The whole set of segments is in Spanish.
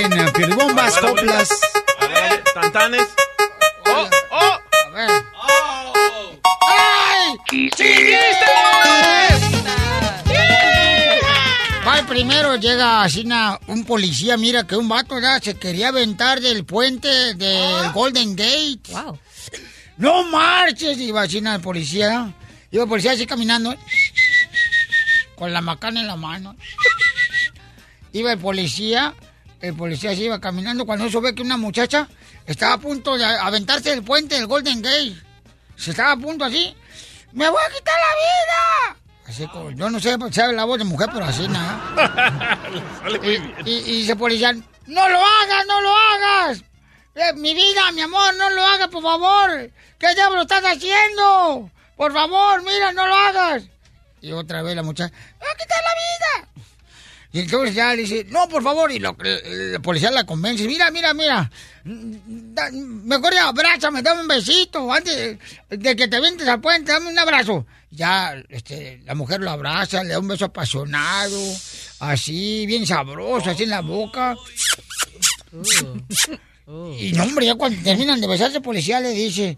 caer? Puede caer en uh, piolibombas, coplas. Tantanes. ¡Oh! ¡Oh! A ver. ¡Ay! Va el primero, llega así na- un policía, mira que un vato ya se quería aventar del puente del Golden Gate. Wow. ¡No marches! Iba así na, el policía. Iba el policía así caminando. Con la macana en la mano. Iba el policía. El policía así iba caminando cuando eso ve que una muchacha estaba a punto de aventarse del puente del Golden Gate. Se estaba a punto así. ¡Me voy a quitar la vida! Así como, yo no sé, sabe la voz de mujer, pero así nada. Sale muy bien. Y, y dice el policía, ¡no lo hagas, no lo hagas! Eh, mi vida, mi amor, no lo hagas, por favor. ¿Qué diablo estás haciendo? Por favor, mira, no lo hagas. Y otra vez la muchacha, ¡me va a quitar la vida! Y entonces ya le dice, no, por favor, y lo, el policía la convence, mira, mira, mira, da- mejor ya abrázame, dame un besito, antes de, de que te vientes al puente, dame un abrazo. Ya, este, la mujer lo abraza, le da un beso apasionado, así, bien sabroso, así en la boca. Y no, hombre, ya cuando terminan de besarse, el policía le dice,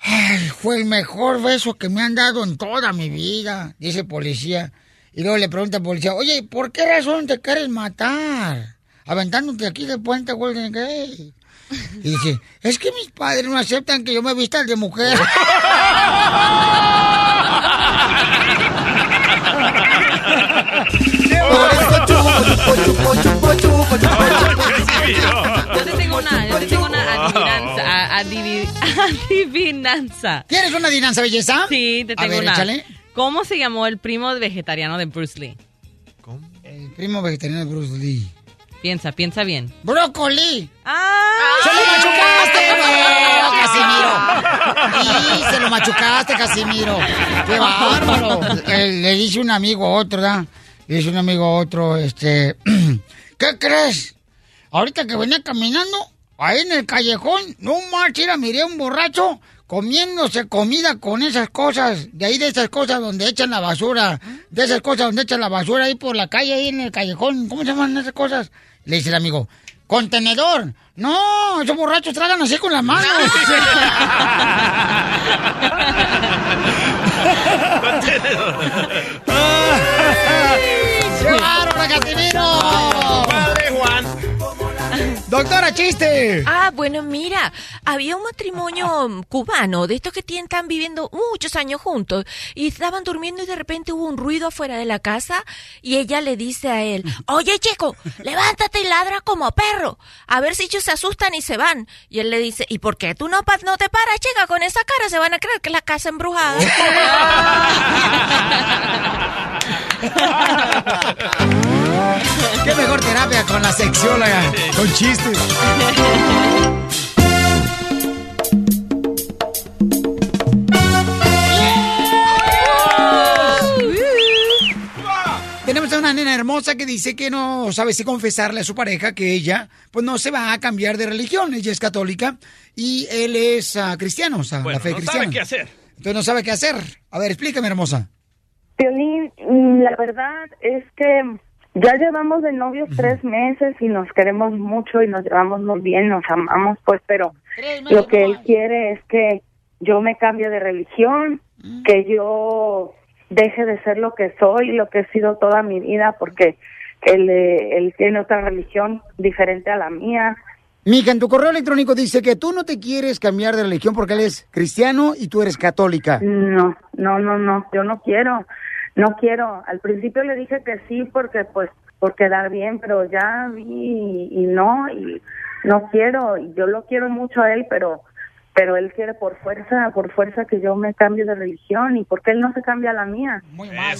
ay, fue el mejor beso que me han dado en toda mi vida, dice el policía. Y luego le pregunta al policía, oye, ¿por qué razón te quieres matar? Aventándote aquí del puente Golden Gate. Y dice, es que mis padres no aceptan que yo me vista de mujer. Yo te tengo una, yo te tengo una adivinanza. a- adivi- adivinanza. ¿Quieres una adivinanza, belleza? Sí, te A tengo ver, una. échale. ¿Cómo se llamó el primo vegetariano de Bruce Lee? El primo vegetariano de Bruce Lee. Piensa, piensa bien. ¡Brócoli! ¡Ah! ¡Se lo machucaste, güey, Casimiro! ¡Y se lo machucaste, Casimiro! ¡Qué bárbaro! Eh, le dice un amigo a otro, ¿verdad? Le dice un amigo a otro, este... ¿Qué crees? Ahorita que venía caminando, ahí en el callejón, no marches, mira, miré a un borracho comiéndose comida con esas cosas, de ahí de esas cosas donde echan la basura, de esas cosas donde echan la basura ahí por la calle, ahí en el callejón, ¿cómo se llaman esas cosas? Le dice el amigo, contenedor. No, esos borrachos tragan así con las manos. ¡Qué bárbaro. Doctora, chiste. Ah, bueno, mira, había un matrimonio cubano de estos que tienen, están viviendo muchos años juntos y estaban durmiendo y de repente hubo un ruido afuera de la casa y ella le dice a él, oye chico, levántate y ladra como perro, a ver si ellos se asustan y se van. Y él le dice, ¿y por qué tú no, pa- no te paras, chica? Con esa cara se van a creer que es la casa embrujada. Qué mejor terapia con la sexióloga, con chistes. Tenemos a una nena hermosa que dice que no sabe si confesarle a su pareja que ella pues no se va a cambiar de religión. Ella es católica y él es ah, cristiano, o sea, Bueno, la fe no cristiana. sabe qué hacer. Entonces no sabe qué hacer. A ver, explícame, hermosa. Piolín, mm, la verdad es que ya llevamos de novios tres meses y nos queremos mucho y nos llevamos muy bien, nos amamos, pues, pero lo que él quiere es que yo me cambie de religión, que yo deje de ser lo que soy, lo que he sido toda mi vida, porque él, eh, él tiene otra religión diferente a la mía. Mija, en tu correo electrónico dice que tú no te quieres cambiar de religión porque él es cristiano y tú eres católica. No, no, no, no, yo no quiero, no quiero. Al principio le dije que sí porque pues por quedar bien, pero ya vi y, y no y no quiero. Y yo lo quiero mucho a él, pero pero él quiere por fuerza, por fuerza que yo me cambie de religión y porque él no se cambia a la mía. Muy mal.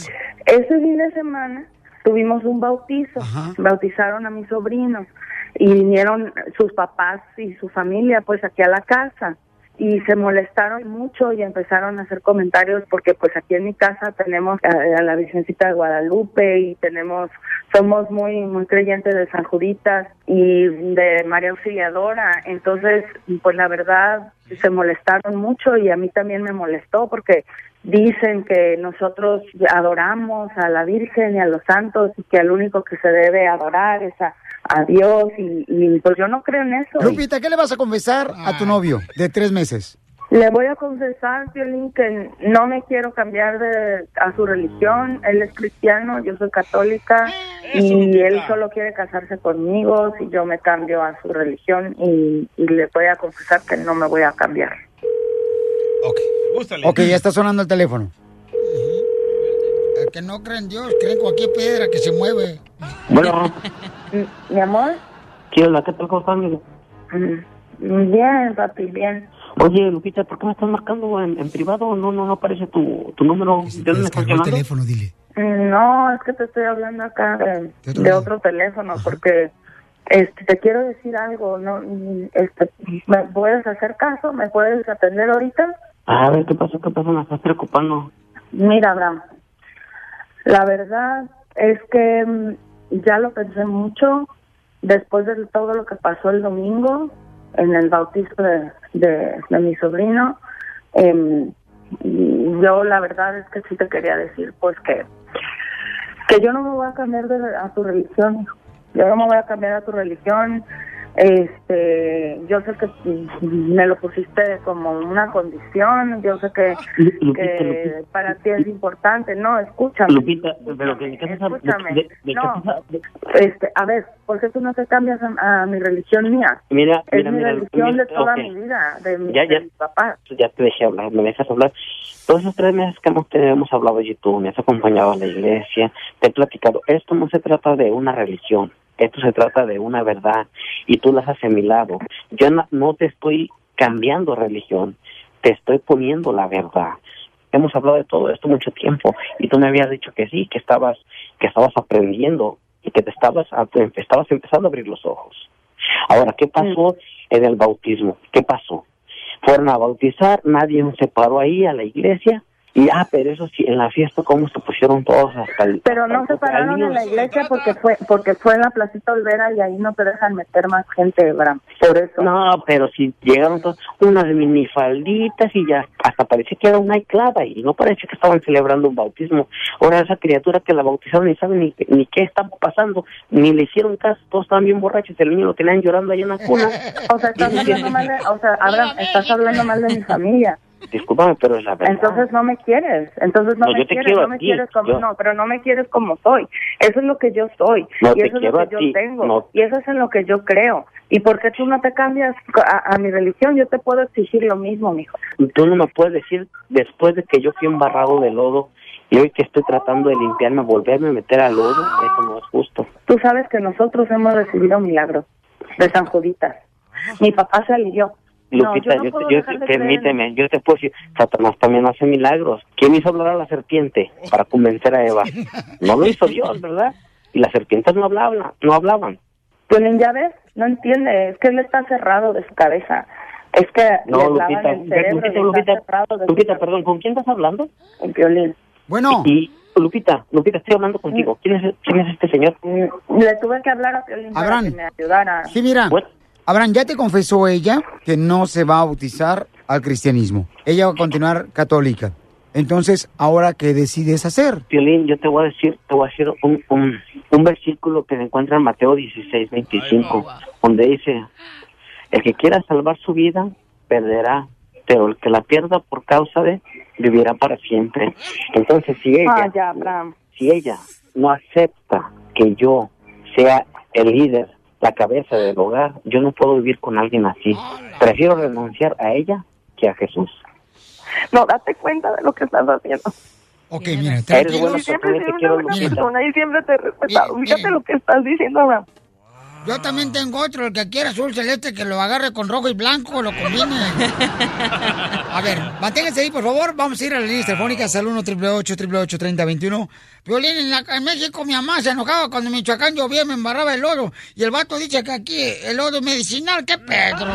Ese fin de semana tuvimos un bautizo, Ajá. bautizaron a mi sobrino y vinieron sus papás y su familia pues aquí a la casa y se molestaron mucho y empezaron a hacer comentarios porque pues aquí en mi casa tenemos a, la Virgencita de Guadalupe y tenemos somos muy muy creyentes de San Juditas y de María Auxiliadora. Entonces pues la verdad se molestaron mucho y a mí también me molestó porque dicen que nosotros adoramos a la Virgen y a los santos y que al único que se debe adorar es a, a Dios y, y, pues yo no creo en eso. Lupita, ¿qué le vas a confesar a tu novio de tres meses? Le voy a confesar, Violín, que no me quiero cambiar de, a su religión. Él es cristiano, yo soy católica y él solo quiere casarse conmigo si yo me cambio a su religión y, y le voy a confesar que no me voy a cambiar. Ok, ya está sonando el teléfono. El que no cree en Dios, cree en cualquier piedra que se mueve. Bueno, Mi amor, ¿qué onda? ¿Qué tal? ¿Cómo estás, mm, bien, papi, bien. Oye, Lupita, ¿por qué me estás marcando en, en privado? No, no, no aparece tu, tu número. ¿De dónde me estás llamando? dile. Mm, No, es que te estoy hablando acá de, de otro teléfono porque este te quiero decir algo, no Mm, este ¿me puedes hacer caso? ¿Me puedes atender ahorita? A ver, ¿qué pasó? ¿Qué pasó? Me estás preocupando. Mira, Abraham, la verdad es que mm, ya lo pensé mucho después de todo lo que pasó el domingo en el bautizo de, de, mi sobrino. y yo la verdad es que sí te quería decir pues que que yo no me voy a cambiar de, a tu religión, yo no me voy a cambiar a tu religión. Este, yo sé que me lo pusiste como una condición, yo sé que, Lupita, que Lupita. para ti es importante, no, escúchame. Lupita, pero que ¿qué estás Escúchame, de, de- de no. de- Este, a ver, ¿por qué tú no te cambias a, a mi religión mía? Mira, Es mira, mi mira, religión mira, de toda mi vida, de mi, Ya, de ya. mi papá. Ya te dejé hablar, me dejas hablar. Todos esos tres meses que hemos, te- hemos hablado y tú me has acompañado a la iglesia, te he platicado. Esto no se trata de una religión, esto se trata de una verdad y tú la has asimilado. Yo no, no te estoy cambiando religión, te estoy poniendo la verdad. Hemos hablado de todo esto mucho tiempo y tú me habías dicho que sí, que estabas, que estabas aprendiendo y que te estabas, estabas empezando a abrir los ojos. Ahora, ¿qué pasó en el bautismo? ¿Qué pasó? Fueron a bautizar, nadie se paró ahí a la iglesia y, ah, pero eso sí, en la fiesta, ¿cómo se pusieron todos hasta el... Pero no se pararon en la iglesia porque fue porque fue en la Placita Olvera y ahí no te dejan meter más gente, Abraham. Por eso. No, pero si llegaron todos, unas minifalditas y ya hasta parecía que era una clava y no parecía que estaban celebrando un bautismo. Ahora esa criatura que la bautizaron ni sabe ni, ni qué estaba pasando, ni le hicieron caso, todos estaban bien borrachos, el niño lo tenían llorando ahí en la cuna. O sea, estás hablando mal de, o sea, Abraham, estás hablando mal de mi familia. Discúlpame, pero es la verdad. Entonces no me quieres, entonces no, No, me yo te quieres, quiero no a me ti, quieres como yo- no, pero no me quieres como soy. Eso es lo que yo soy No, y te eso es lo que yo ti, tengo no. y eso es en lo que yo creo. ¿Y por qué tú no te cambias a, a mi religión? Yo te puedo exigir lo mismo, mijo. Tú no me puedes decir, después de que yo fui embarrado de lodo y hoy que estoy tratando de limpiarme, volverme a meter al lodo, eso no es justo. Tú sabes que nosotros hemos recibido milagros de San Juditas. Mi papá se alivió. No, Lupita, no yo, puedo te- yo- dejar de creer en permíteme, yo te puedo decir, Satanás también hace milagros. ¿Quién hizo hablar a la serpiente para convencer a Eva? No lo hizo Dios, ¿verdad? Y las serpientes no hablaban, no hablaban. Violín, ya ves, no entiende, es que él está cerrado de su cabeza. Es que No, le Lupita, lavan el cerebro Lupita, Lupita, cerrado de su Lupita, perdón, ¿con quién estás hablando? Con Violín. Bueno. Y, Lupita, Lupita, estoy hablando contigo. ¿Quién es, quién es este señor? Le tuve que hablar a Violín para que me ayudara. Sí, mira. Abraham, ya te confesó ella que no se va a bautizar al cristianismo. Ella va a continuar católica. Entonces, ¿ahora qué decides hacer? Violín, yo te voy a decir, te voy a decir un, un, un versículo que se encuentra en Mateo 16, 25, donde dice, el que quiera salvar su vida, perderá, pero el que la pierda por causa de, vivirá para siempre. Entonces, si ella, Ah, ya, Abraham. si ella no acepta que yo sea el líder, la cabeza del hogar, yo no puedo vivir con alguien así. Prefiero renunciar a ella que a Jesús. No, date cuenta de lo que estás haciendo. Ok, mira, Eres buena Y siempre persona te he quiero, persona y siempre te he respetado. Fíjate lo que estás diciendo, Abraham. Yo también tengo otro, el que quiera azul celeste, que lo agarre con rojo y blanco, lo combine. A ver, manténganse ahí, por favor. Vamos a ir a las líneas telefónicas al 1 888 3021 Violín, en, la- en México mi mamá se enojaba cuando en Michoacán llovía y me embarraba el lodo. Y el vato dice que aquí el lodo es medicinal. ¿Qué Pedro?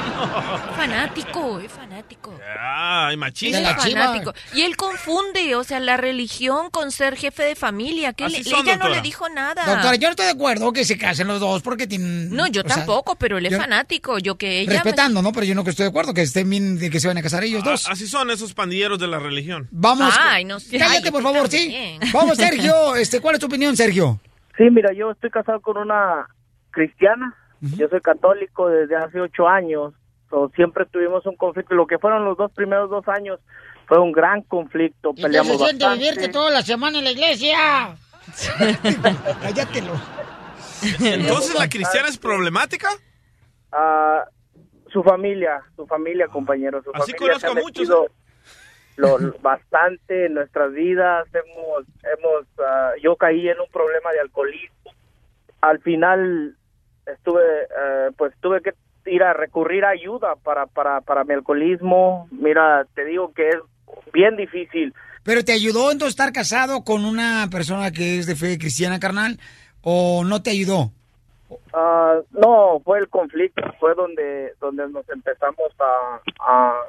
Fanático, es fanático. Ay, Es machista. fanático. Y él confunde, o sea, la religión con ser jefe de familia. Que Así le- son, ella no le dijo nada. Doctora, yo no estoy de acuerdo que se casen los dos porque tienen... No, yo sea, tampoco, pero él es yo- fanático. Yo que ella. me- Respetando, ¿no? Pero yo no que estoy de acuerdo que estén bien de que se van a casar ellos dos. A- Así son esos pandilleros de la religión. Vamos. Ay, no sé. Cállate, Ay, por favor, sí. Vamos, Sergio. Este, ¿Cuál es tu opinión, Sergio? Sí, mira, yo estoy casado con una cristiana. Yo soy católico desde hace ocho años. So, siempre tuvimos un conflicto. Lo que fueron los dos primeros dos años fue un gran conflicto. ¿Y qué Peleamos se siente bastante. vivirte toda la semana en la iglesia? Cállatelo. Entonces, ¿la cristiana es problemática? Ah, su familia, su familia, compañero. Su Así familia conozco a muchos, metido lo- lo- bastante en nuestras vidas. Hemos, hemos, ah, yo caí en un problema de alcoholismo. Al final estuve, eh, pues tuve que ir a recurrir a ayuda para, para, para mi alcoholismo. Mira, te digo que es bien difícil. ¿Pero te ayudó entonces estar casado con una persona que es de fe cristiana, carnal? ¿O no te ayudó? Ah, no, fue el conflicto, fue donde donde nos empezamos a, a,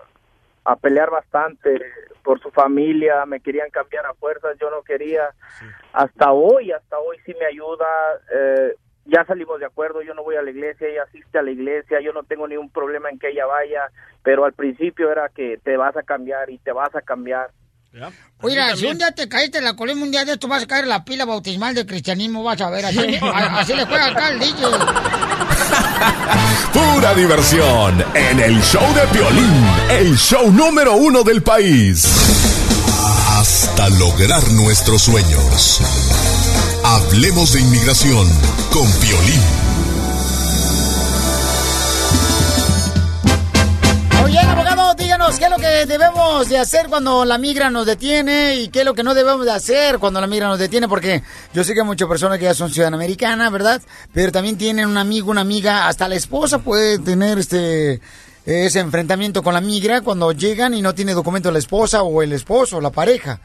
a pelear bastante por su familia, me querían cambiar a fuerzas, yo no quería. Hasta hoy, hasta hoy sí me ayuda. eh, ya salimos de acuerdo, yo no voy a la iglesia, ella asiste a la iglesia, yo no tengo ningún problema en que ella vaya, pero al principio era que te vas a cambiar y te vas a cambiar. Oiga, si un día te caíste en la colima, un día de esto vas a caer en la pila bautismal del cristianismo, vas a ver. Así, a- así le juega acá al DJ. Pura diversión en el show de Piolín, el show número uno del país. Hasta lograr nuestros sueños. Hablemos de inmigración con Piolín. Oye, abogado, díganos qué es lo que debemos de hacer cuando la migra nos detiene y qué es lo que no debemos de hacer cuando la migra nos detiene, porque yo sé que hay muchas personas que ya son ciudadanas americanas, ¿verdad? Pero también tienen un amigo, una amiga, hasta la esposa puede tener este ese enfrentamiento con la migra cuando llegan y no tiene documento la esposa o el esposo, la pareja.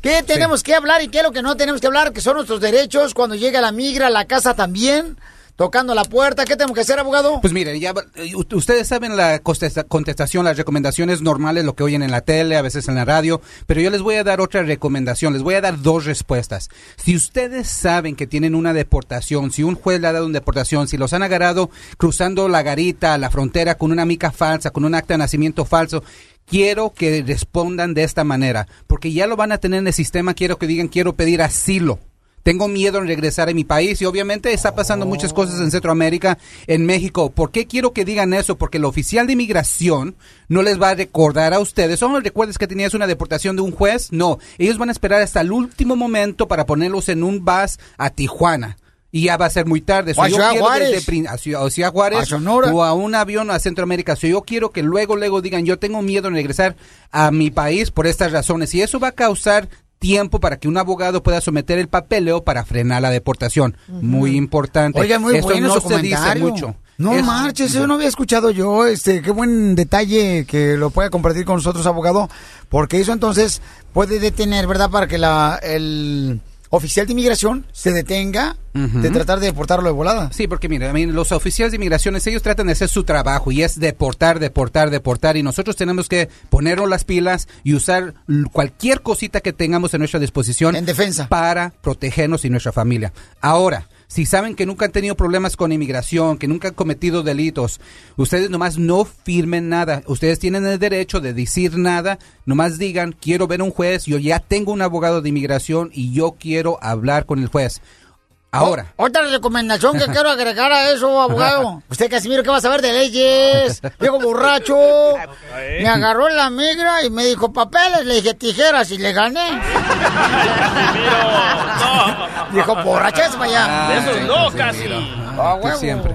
¿Qué tenemos que hablar y qué es lo que no tenemos que hablar? Que son nuestros derechos cuando llega la migra a la casa también, tocando la puerta. ¿Qué tenemos que hacer, abogado? Pues miren, ya eh, ustedes saben la contesta- contestación, las recomendaciones normales, lo que oyen en la tele, a veces en la radio, pero yo les voy a dar otra recomendación, les voy a dar dos respuestas. Si ustedes saben que tienen una deportación, si un juez le ha dado una deportación, si los han agarrado cruzando la garita, la frontera con una mica falsa, con un acta de nacimiento falso, quiero que respondan de esta manera, porque ya lo van a tener en el sistema, quiero que digan, quiero pedir asilo. Tengo miedo en regresar a mi país y obviamente está pasando muchas cosas en Centroamérica, en México. ¿Por qué quiero que digan eso? Porque el oficial de inmigración no les va a recordar a ustedes. ¿Solo recuerdas que tenías una deportación de un juez? No, ellos van a esperar hasta el último momento para ponerlos en un bus a Tijuana. Y ya va a ser muy tarde. O a yo quiero Juárez. desde a Ciudad, a Ciudad Juárez A Sonora. o a un avión a Centroamérica. So, yo quiero que luego, luego digan, yo tengo miedo en regresar a mi país por estas razones. Y eso va a causar tiempo para que un abogado pueda someter el papeleo para frenar la deportación. Muy importante. Oiga, muy Esto bueno no su se dice mucho. No Es- marches, eso no había escuchado yo. Este, qué buen detalle que lo pueda compartir con nosotros, abogado, porque eso entonces puede detener, ¿verdad? Para que la el oficial de inmigración se detenga de tratar de deportarlo de volada. Sí, porque mira, los oficiales de inmigraciones, ellos tratan de hacer su trabajo y es deportar, deportar, deportar y nosotros tenemos que ponernos las pilas y usar cualquier cosita que tengamos a nuestra disposición en defensa para protegernos y nuestra familia. Ahora, si saben que nunca han tenido problemas con inmigración, que nunca han cometido delitos, ustedes nomás no firmen nada. Ustedes tienen el derecho de decir nada, nomás digan, quiero ver un juez, yo ya tengo un abogado de inmigración y yo quiero hablar con el juez. Ahora. O- otra recomendación que quiero agregar a eso, abogado. Usted, Casimiro, ¿qué va a saber de leyes? Viejo borracho. Me agarró en la migra y me dijo papeles. Le dije tijeras y le gané. Dijo borrachas para allá. Ah, Eso sí, no, sí, casi. mira. Ah, siempre.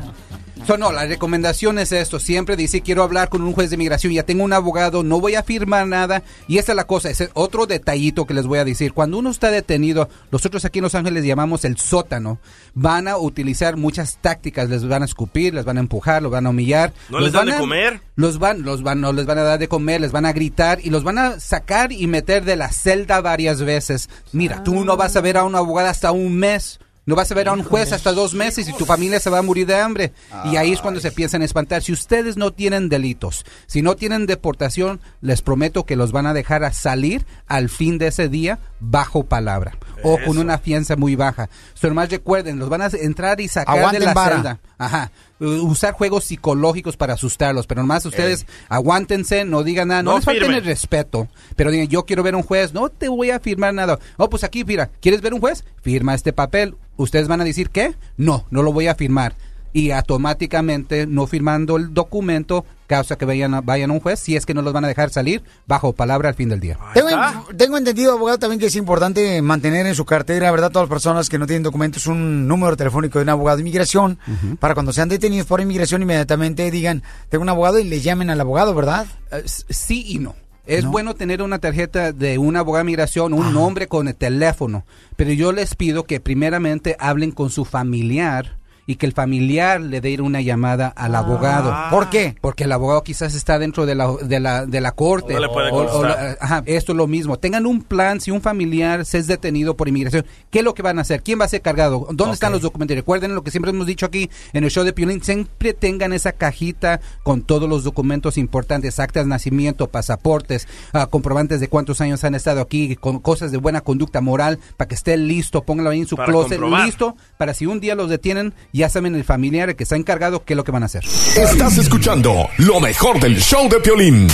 So, no, la recomendación es esto. Siempre dice, quiero hablar con un juez de inmigración, ya tengo un abogado, no voy a firmar nada. Y esa es la cosa, ese es otro detallito que les voy a decir. Cuando uno está detenido, nosotros aquí en Los Ángeles llamamos el sótano. Van a utilizar muchas tácticas, les van a escupir, les van a empujar, los van a humillar. ¿No los les dan van de a- comer? Los van, los van, no les van a dar de comer, les van a gritar y los van a sacar y meter de la celda varias veces. Mira, tú no vas a ver a una abogada hasta un mes. No vas a ver a un juez hasta dos meses y tu familia se va a morir de hambre. Y ahí es cuando se piensan espantar. Si ustedes no tienen delitos, si no tienen deportación, les prometo que los van a dejar a salir al fin de ese día bajo palabra o con una fianza muy baja. Solo más recuerden, los van a entrar y sacar Aguanten de la vara. celda. Ajá. Usar juegos psicológicos para asustarlos, pero nomás ustedes aguántense, no digan nada, no, No les falten firmen. el respeto, pero digan, yo quiero ver un juez, no te voy a firmar nada. Oh, pues aquí, mira, ¿quieres ver un juez? Firma este papel. Ustedes van a decir, ¿qué? No, no lo voy a firmar. Y automáticamente, no firmando el documento, causa que vayan a, vayan a un juez, si es que no los van a dejar salir bajo palabra al fin del día. Tengo, tengo entendido, abogado, también que es importante mantener en su cartera, ¿verdad? Todas las personas que no tienen documentos, un número telefónico de un abogado de inmigración, para cuando sean detenidos por inmigración, inmediatamente digan, tengo un abogado y le llamen al abogado, ¿verdad? Eh, sí y no. Es bueno tener una tarjeta de un abogado de migración, un nombre con el teléfono, pero yo les pido que primeramente hablen con su familiar y que el familiar le dé una llamada al abogado. ¿Por qué? Porque el abogado quizás está dentro de la, de la, de la corte. No le puede O- o ajá, esto es lo mismo. Tengan un plan, si un familiar se es detenido por inmigración, ¿qué es lo que van a hacer? ¿Quién va a ser cargado? ¿Dónde están los documentos? Recuerden lo que siempre hemos dicho aquí en el show de Piolín, siempre tengan esa cajita con todos los documentos importantes, actas de nacimiento, pasaportes, ah, comprobantes de cuántos años han estado aquí, con cosas de buena conducta moral, para que esté listo, pónganlo ahí en su Para closet, comprobar. listo, para si un día los detienen, ya saben el familiar que está encargado qué es lo que van a hacer. Estás escuchando lo mejor del show de Piolín.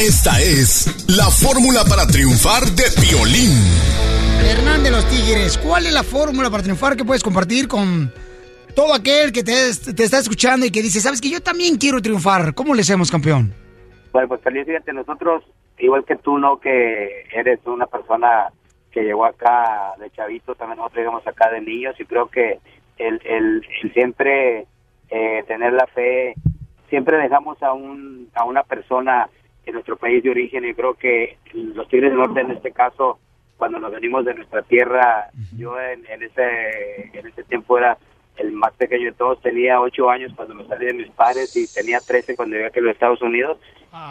Esta es la fórmula para triunfar de Piolín. Hernán de los Tigres, ¿cuál es la fórmula para triunfar que puedes compartir con todo aquel que te, te está escuchando y que dice, sabes que yo también quiero triunfar? ¿Cómo le hacemos, campeón? Bueno, pues feliz, fíjate, nosotros, igual que tú, ¿no? Que eres una persona que llegó acá de chavito, también nosotros llegamos acá de niños y creo que el, el, el siempre eh, tener la fe, siempre dejamos a, un, a una persona en nuestro país de origen y creo que los Tigres del Norte en este caso, cuando nos venimos de nuestra tierra, yo en, en ese en ese tiempo era el más pequeño de todos, tenía ocho años cuando me salí de mis padres y tenía 13 cuando llegué aquí a los Estados Unidos.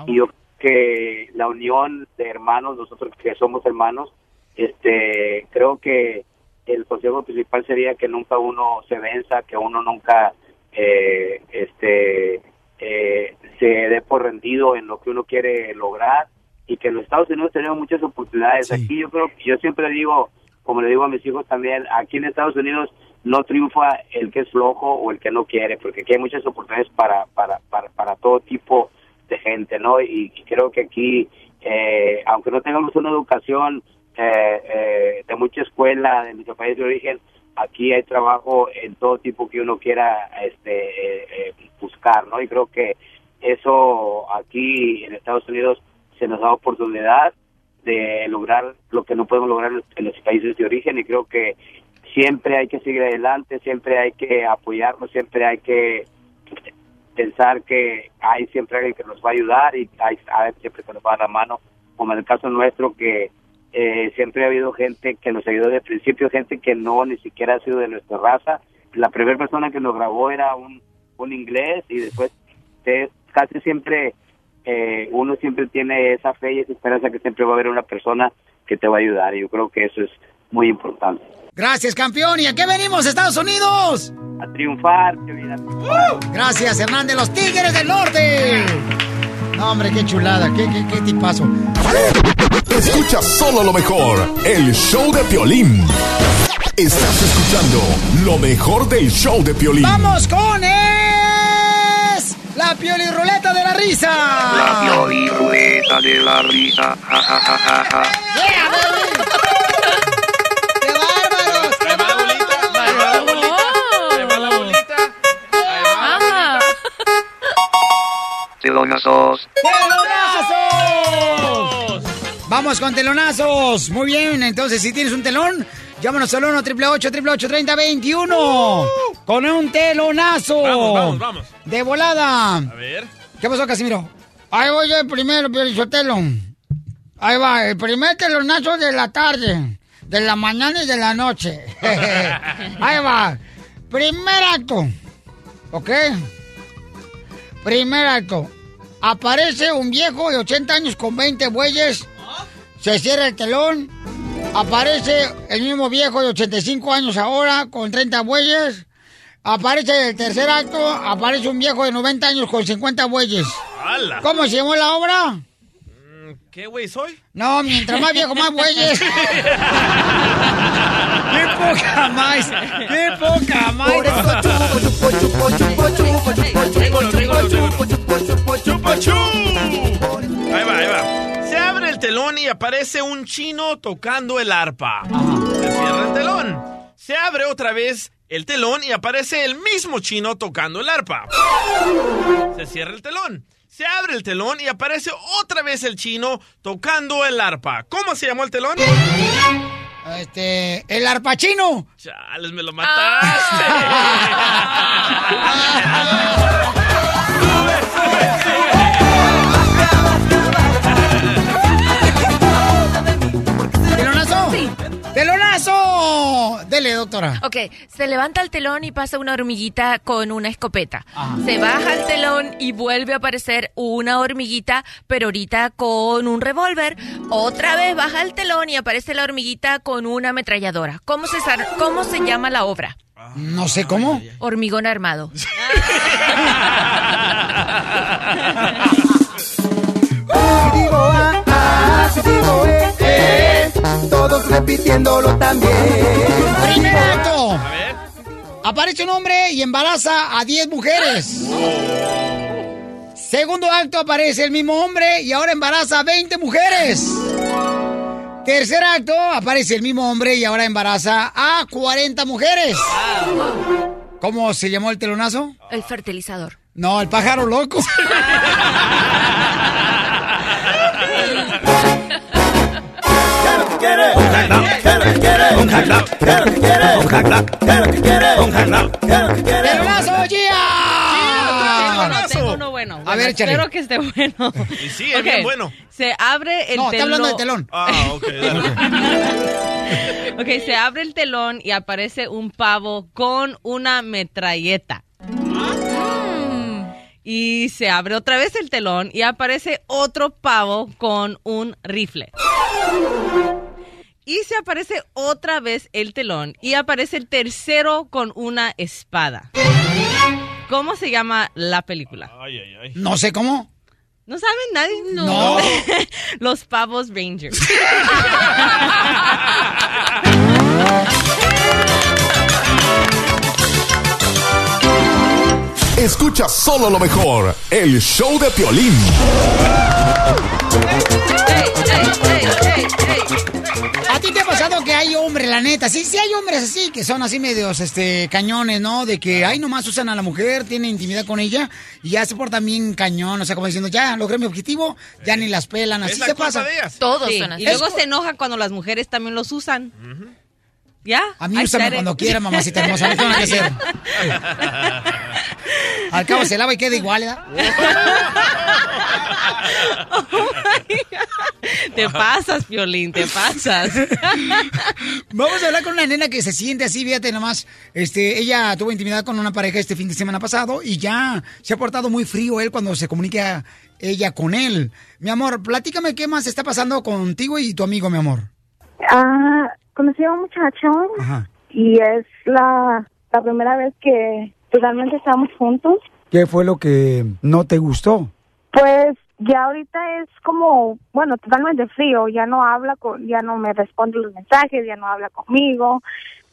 Y yo creo que la unión de hermanos, nosotros que somos hermanos, este, creo que el consejo principal sería que nunca uno se venza, que uno nunca eh, este eh, se dé por rendido en lo que uno quiere lograr y que en los Estados Unidos tenemos muchas oportunidades. Aquí yo creo, yo siempre digo, como le digo a mis hijos también, aquí en Estados Unidos no triunfa el que es flojo o el que no quiere, porque aquí hay muchas oportunidades para para para, para todo tipo de gente, ¿no? Y, y creo que aquí, eh, aunque no tengamos una educación eh, eh, de mucha escuela de nuestro país de origen, aquí hay trabajo en todo tipo que uno quiera este eh, eh, buscar, ¿no? Y creo que eso aquí en Estados Unidos se nos da oportunidad de lograr lo que no podemos lograr en- los países de origen y creo que siempre hay que seguir adelante, siempre hay que apoyarnos, siempre hay que pensar que hay siempre alguien que nos va a ayudar y hay alguien siempre que nos va a dar la mano, como en el caso nuestro que eh, siempre ha habido gente que nos ayudó el principio, gente que no ni siquiera ha sido de nuestra raza. La primera persona que nos grabó era un, un inglés y después casi siempre eh, uno siempre tiene esa fe y esa esperanza que siempre va a haber una persona que te va a ayudar y yo creo que eso es muy importante. Gracias, campeón. ¿Y a qué venimos, Estados Unidos? A triunfar, que viene a triunfar. Gracias, Hernán de los Tigres del Norte. No, hombre, qué chulada, qué, qué, qué tipazo. Escucha solo lo mejor, el show de Piolín. Estás escuchando lo mejor del show de Piolín. ¡Vamos con es la pioli ruleta de la risa! La pioli ruleta de la risa. Ja, ja, ja, ja. ¡Qué bárbaros! ¡Qué Telonazos. ¡Telonazos! Vamos con telonazos. Muy bien, entonces si tienes un telón, llámanos al 1 888 3021 con un telonazo. Vamos, vamos, vamos. De volada. A ver. ¿Qué pasó, Casimiro? Ahí voy yo el primero, Piolichotelo. Ahí va, el primer telonazo de la tarde, de la mañana y de la noche. Ahí va. Primer acto. ¿Ok? Primer acto. Aparece un viejo de 80 años con 20 bueyes. Se cierra el telón. Aparece el mismo viejo de 85 años ahora con 30 bueyes. Aparece el tercer acto. Aparece un viejo de 90 años con 50 bueyes. ¡Hala! ¿Cómo se llamó la obra? ¿Qué güey soy? No, mientras más viejo, más bueyes. ¡Qué poca más! ¡Qué poca más! El telón y aparece un chino tocando el arpa. Se cierra el telón. Se abre otra vez el telón y aparece el mismo chino tocando el arpa. Se cierra el telón. Se abre el telón y aparece otra vez el chino tocando el arpa. ¿Cómo se llamó el telón? Este, el arpachino. Chales, me lo mataste. ¡Telonazo! Dele, doctora. Ok, se levanta el telón y pasa una hormiguita con una escopeta. Se baja el telón y vuelve a aparecer una hormiguita, pero ahorita con un revólver. Otra vez baja el telón y aparece la hormiguita con una ametralladora. ¿Cómo se, cómo se llama la obra? No sé cómo. Hormigón armado. digo ah, ah, digo eh, eh, todos repitiéndolo también. Primer acto. Aparece un hombre y embaraza a 10 mujeres. Segundo acto aparece el mismo hombre y ahora embaraza a 20 mujeres. Tercer acto aparece el mismo hombre y ahora embaraza a 40 mujeres. ¿Cómo se llamó el telonazo? El fertilizador. No, el pájaro loco. ¡Telonazo, Tengo uno, tengo uno bueno. A ver, échale. Espero que esté bueno. Y sí, es bien bueno. Se abre el No, está telón. hablando de telón. Ah, ok. Ok, se abre el telón y aparece un pavo con una metralleta. Y se abre otra vez el telón y aparece otro pavo con un rifle. Y se aparece otra vez el telón y aparece el tercero con una espada. ¿Cómo se llama la película? Ay, ay, ay. No sé cómo. ¿No saben nadie? No. Los pavos Rangers. Escucha solo lo mejor, el show de Piolín. ¿A ti te ha pasado que hay hombres, la neta? Sí, sí hay hombres así, que son así medios, este, cañones, ¿no? De que, ay, nomás usan a la mujer, tienen intimidad con ella y ya se portan bien cañón, o sea, como diciendo, ya logré mi objetivo, ya ni las pelan, así se pasa. de ellas. Todos Sí, son así. Y luego se enoja cuando las mujeres también los usan. ¿Ya? A mí úsame cuando quiera, mamacita hermosa, no tengo que hacer. Al cabo se lava y queda igual, ¿verdad? Te pasas, Piolín, te pasas. Vamos a hablar con una nena que se siente así, fíjate nomás. Este, ella tuvo intimidad con una pareja este fin de semana pasado y ya se ha portado muy frío él cuando se comunica ella con él. Mi amor, platícame qué más está pasando contigo y tu amigo, mi amor. Ah, conocí a un muchacho Ajá. y es la, la primera vez que pues, realmente estamos juntos. ¿Qué fue lo que no te gustó? Pues ya ahorita es como, bueno, totalmente frío, ya no habla con, ya no me responde los mensajes, ya no habla conmigo.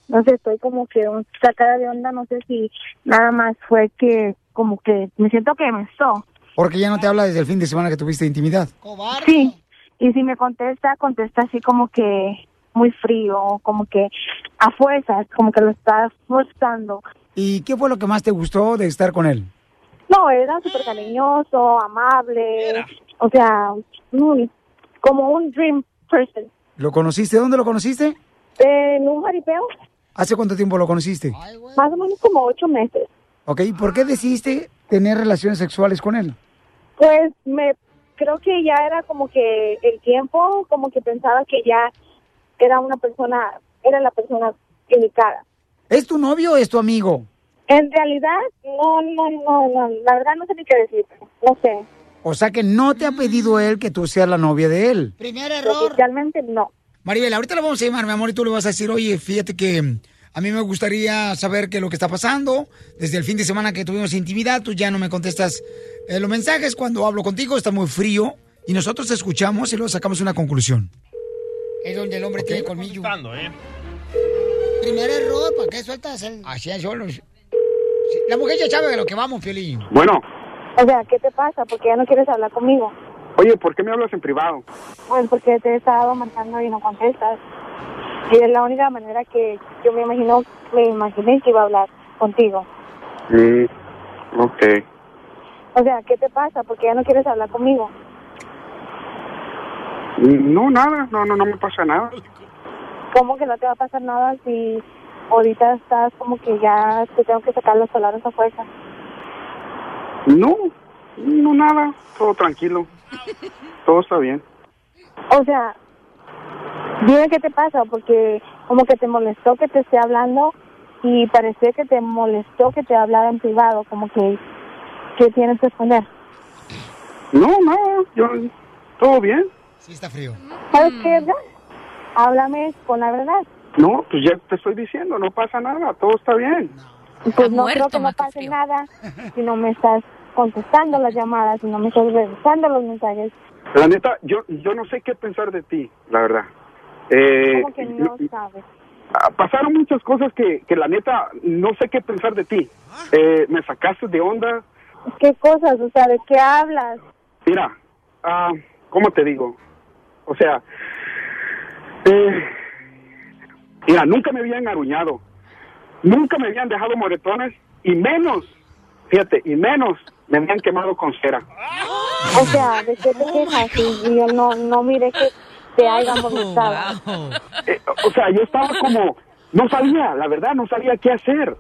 No sé, estoy como que un- sacada de onda, no sé si nada más fue que como que me siento que me estó. Porque ya no te habla desde el fin de semana que tuviste intimidad. Sí, y si me contesta, contesta así como que muy frío, como que a fuerzas, como que lo está forzando. ¿Y qué fue lo que más te gustó de estar con él? No, era súper cariñoso, amable, o sea, como un dream person. ¿Lo conociste? ¿Dónde lo conociste? En un jaripeo. ¿Hace cuánto tiempo lo conociste? Más o menos como ocho meses. Ok, ¿por qué decidiste tener relaciones sexuales con él? Pues me creo que ya era como que el tiempo, como que pensaba que ya era una persona, era la persona indicada. ¿Es tu novio o es tu amigo? En realidad, no, no, no, no, la verdad no sé ni qué decir, no sé. O sea que no te ha pedido él que tú seas la novia de él. Primer error. Realmente no. Maribel, ahorita le vamos a llamar, mi amor, y tú le vas a decir, oye, fíjate que a mí me gustaría saber qué es lo que está pasando. Desde el fin de semana que tuvimos intimidad, tú ya no me contestas eh, los mensajes cuando hablo contigo, está muy frío. Y nosotros escuchamos y luego sacamos una conclusión. Es donde el hombre tiene colmillo. ¿eh? Primer error, ¿para qué sueltas el...? Así es, solo. Sí, La mujer ya sabe de lo que vamos, Piolín. Bueno, O sea, ¿qué te pasa? Porque ya no quieres hablar conmigo. oye, ¿por qué me hablas en privado? Pues porque te he estado marcando y no contestas. Y es la única manera que yo me imagino, me imaginé que iba a hablar contigo. Mm, ok. O sea, ¿qué te pasa? Porque ya no quieres hablar conmigo. Mm, No, nada, no, no, no me pasa nada. ¿Cómo que no te va a pasar nada si ahorita estás como que ya te tengo que sacar los palabras a fuerza? No, no nada, todo tranquilo. Todo está bien. O sea, dime qué te pasa, porque como que te molestó que te esté hablando y parece que te molestó que te hablara en privado, como que, que tienes que esconder. No, nada, yo, todo bien. Sí, está frío. ¿Sabes qué, Edgar? Háblame con la verdad. No, pues ya te estoy diciendo, no pasa nada, todo está bien. Pues no creo que no pase nada si no me estás contestando las llamadas, si no me estás revisando los mensajes. La neta, yo, yo no sé qué pensar de ti, la verdad. Eh, Como que no sabes. ah, pasaron muchas cosas que, que la neta no sé qué pensar de ti. Eh, me sacaste de onda. ¿Qué cosas? O sea, ¿de qué hablas? Mira, ah, ¿cómo te digo? O sea, eh, mira, nunca me habían aruñado, nunca me habían dejado moretones y menos, fíjate, y menos me habían quemado con cera. O sea, ¿de qué te quejas? Y, y yo no, no mire que te haya molestado. Eh, o sea, yo estaba como, no sabía, la verdad, no sabía qué hacer.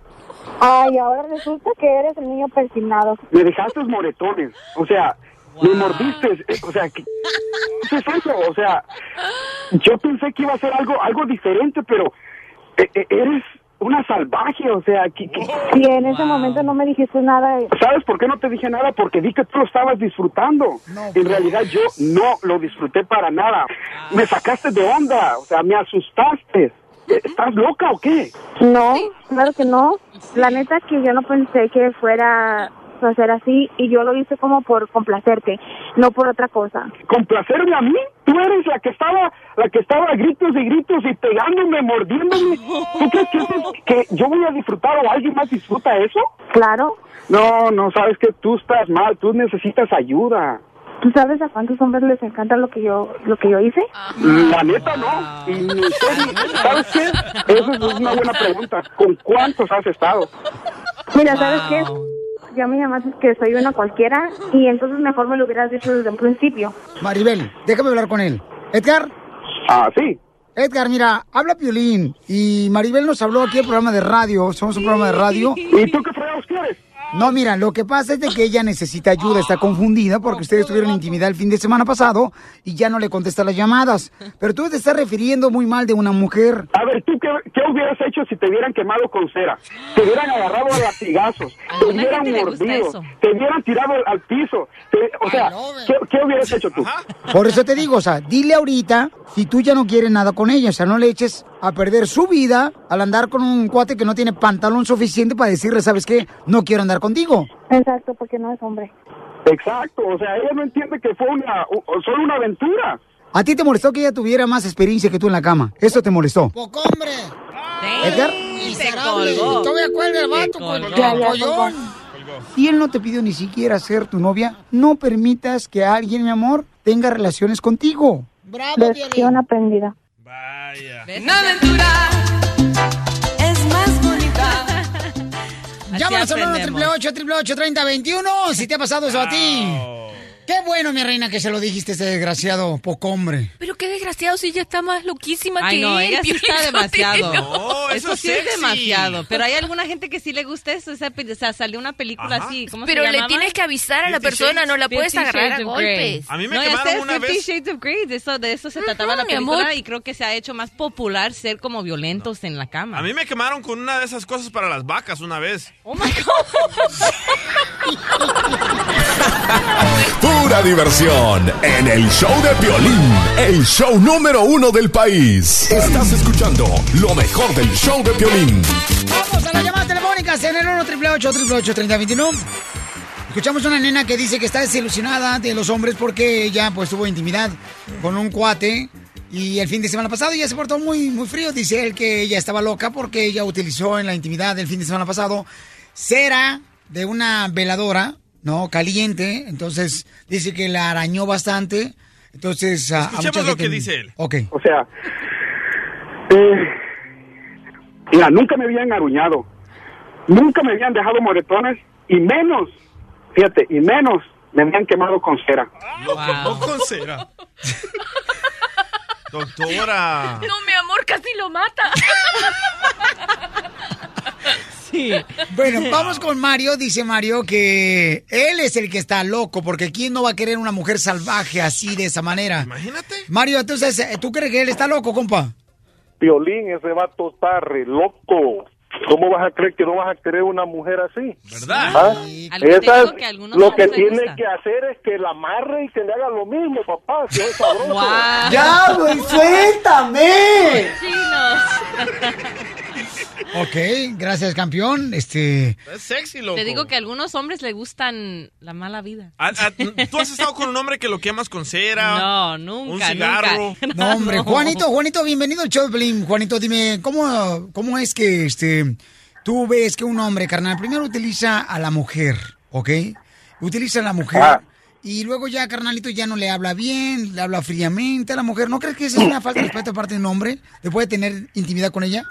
Ay, ahora resulta que eres el niño persignado. Me dejaste moretones, o sea, me mordiste, eh, o sea, ¿qué, qué es eso? O sea, yo pensé que iba a ser algo, algo diferente, pero eh, eh, eres una salvaje, o sea, que, que- Y en ese momento no me dijiste nada. ¿sabes por qué no te dije nada? Porque vi que tú lo estabas disfrutando. En realidad yo no lo disfruté para nada. Me sacaste de onda, o sea, me asustaste. ¿Estás loca o qué? No, claro que no. La neta que yo no pensé que fuera a ser así y yo lo hice como por complacerte, no por otra cosa. complacerme a mí. Tú eres la que estaba, la que estaba a gritos y gritos y pegándome, mordiéndome. ¿Tú crees que, eso es- que yo voy a disfrutar o alguien más disfruta eso? Claro. No, no, sabes que tú estás mal, tú necesitas ayuda. ¿Tú sabes a cuántos hombres les encanta lo que yo lo que yo hice? La neta no. Y ni ¿Sabes qué? Eso es una buena pregunta. ¿Con cuántos has estado? Mira, ¿sabes qué? Ya me llamaste que soy una cualquiera y entonces mejor me lo hubieras dicho desde un principio. Maribel, déjame hablar con él. Edgar. Ah, sí. Edgar, mira, habla Piolín. Y Maribel nos habló aquí el programa de radio. Somos un programa de radio. ¿Y tú qué fregados quieres? No, mira, lo que pasa es de que ella necesita ayuda, está confundida porque ustedes tuvieron intimidad el fin de semana pasado y ya no le contesta las llamadas. Pero tú te estás refiriendo muy mal de una mujer. A ver, ¿tú qué, qué hubieras hecho si te hubieran quemado con cera? Te hubieran agarrado a latigazos, te hubieran mordido, te hubieran tirado al, al piso. te- o sea, ¿qué, qué hubieras hecho tú? Por eso te digo, o sea, dile ahorita si tú ya no quieres nada con ella, o sea, no le eches a perder su vida al andar con un cuate que no tiene pantalón suficiente para decirle, ¿sabes qué? No quiero andar contigo. Exacto, porque no es hombre. Exacto, o sea, ella no entiende que fue una, o- solo una aventura. ¿A ti te molestó que ella tuviera más experiencia que tú en la cama? ¿Eso te molestó? Poco hombre. Edgar. Miserable. Todavía cuelga el vato con colgó. con collón. Si él no te pidió ni siquiera ser tu novia, no permitas que alguien, mi amor, tenga relaciones contigo. Bravo, Lección aprendida. Una aventura Llámanos al 1 888 3021 si te ha pasado eso a ti. Qué bueno, mi reina, que se lo dijiste a este desgraciado poco hombre. Pero qué desgraciado si ella está más loquísima Ay, que no, él. ella sí está demasiado. No, eso, Eso sí es demasiado. Pero hay alguna gente que sí le gusta eso. O sea, salió una película Ajá. así. ¿Cómo Pero se le llamaba? tienes que avisar a la persona, no la puedes agarrar a Shades of Grey. golpes. A mí me no, quemaron sé, una vez. Shades of Grey. De eso, de eso se trataba la película amor. y creo que se ha hecho más popular ser como violentos en la cama. A mí me quemaron con una de esas cosas para las vacas una vez. Oh my God. Pura diversión en el show de Piolín, el show número uno del país. Estás escuchando lo mejor del show de Piolín. Vamos a las llamadas telefónicas en el 1 888 3021 Escuchamos una nena que dice que está desilusionada de los hombres porque ella pues tuvo intimidad con un cuate y el fin de semana pasado ella se portó muy muy frío. Dice él que ella estaba loca porque ella utilizó en la intimidad del fin de semana pasado cera de una veladora, ¿no? Caliente. Entonces dice que la arañó bastante. Entonces, a- a Escuchemos mucha lo gente- que dice él. Ok. O sea, eh, mira, nunca me habían aruñado, nunca me habían dejado moretones y menos, fíjate, y menos me habían quemado con cera. No con cera. Doctora. No, mi amor, casi lo mata. Sí. Bueno, vamos con Mario. Dice Mario que él es el que está loco, porque ¿quién no va a querer una mujer salvaje así, de esa manera? Imagínate. Mario, entonces, eh, ¿tú crees que él está loco, compa? Piolín, ese vato está re loco. ¿Cómo vas a creer que no vas a querer una mujer así? ¿Verdad? ¿Ah? Que lo que tiene gusta. que hacer es que la amarre y que le haga lo mismo, papá. Si es sabroso. Wow. ¡Ya, güey, suéltame! Chinos. Ok, gracias, campeón. Este. Es sexy, loco. Te digo que a algunos hombres les gustan la mala vida. Ah, ¿Tú has estado con un hombre que lo quemas con cera? No, nunca, Un cigarro. nunca. No, hombre, No. Juanito, Juanito, bienvenido al show. Juanito, dime, ¿cómo, ¿cómo es que este tú ves que un hombre, carnal, primero utiliza a la mujer, ¿ok? Utiliza a la mujer. Ah. Y luego ya, carnalito, ya no le habla bien, le habla fríamente a la mujer. ¿No crees que esa es una falta de respeto de parte de un hombre? ¿Después de tener intimidad con ella?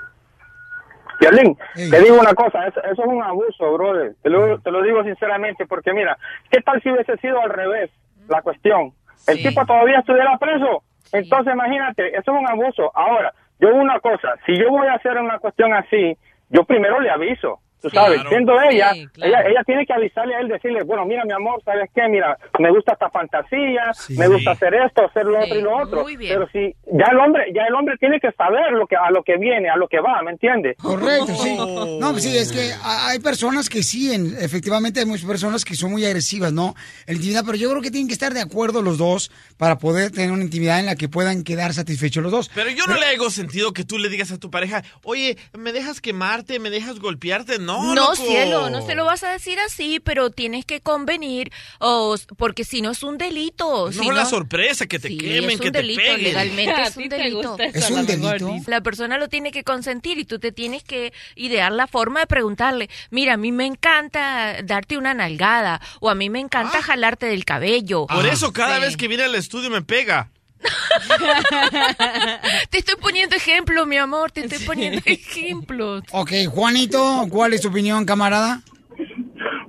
Piolín, Ey. te digo una cosa, eso, eso es un abuso, brother. Te lo, te lo digo sinceramente, porque mira, ¿qué tal si hubiese sido al revés la cuestión? El Sí. tipo todavía estuviera preso. Entonces, imagínate, eso es un abuso. Ahora, yo una cosa, si yo voy a hacer una cuestión así, yo primero le aviso. Tú sabes, Claro. siendo ella, Sí, claro. ella, ella tiene que avisarle a él, decirle, bueno, mira, mi amor, ¿sabes qué? Mira, me gusta esta fantasía, Sí. me gusta hacer esto, hacer lo Sí, otro y lo otro. muy bien. Pero si ya el hombre, ya el hombre tiene que saber lo que a lo que viene, a lo que va, ¿me entiendes? Correcto, sí. No, pues sí, es que ha- hay personas que sí, en- efectivamente hay muchas personas que son muy agresivas, ¿no? En intimidad, pero yo creo que tienen que estar de acuerdo los dos para poder tener una intimidad en la que puedan quedar satisfechos los dos. Pero yo no le hago sentido que tú le digas a tu pareja, oye, ¿me dejas quemarte? ¿Me dejas golpearte? No, No, loco. cielo, no se lo vas a decir así, pero tienes que convenir, o, porque si no es un delito. No si la sorpresa, que te Sí, quemen, es un que te delito, peguen. legalmente es un delito. eso, ¿Es un delito? La persona lo tiene que consentir y tú te tienes que idear la forma de preguntarle, mira, a mí me encanta darte una nalgada o a mí me encanta jalarte del cabello. Por eso cada Sí. vez que viene al estudio me pega. Te estoy poniendo ejemplo, mi amor, te estoy poniendo ejemplos. Ok, Juanito, ¿cuál es tu opinión, camarada?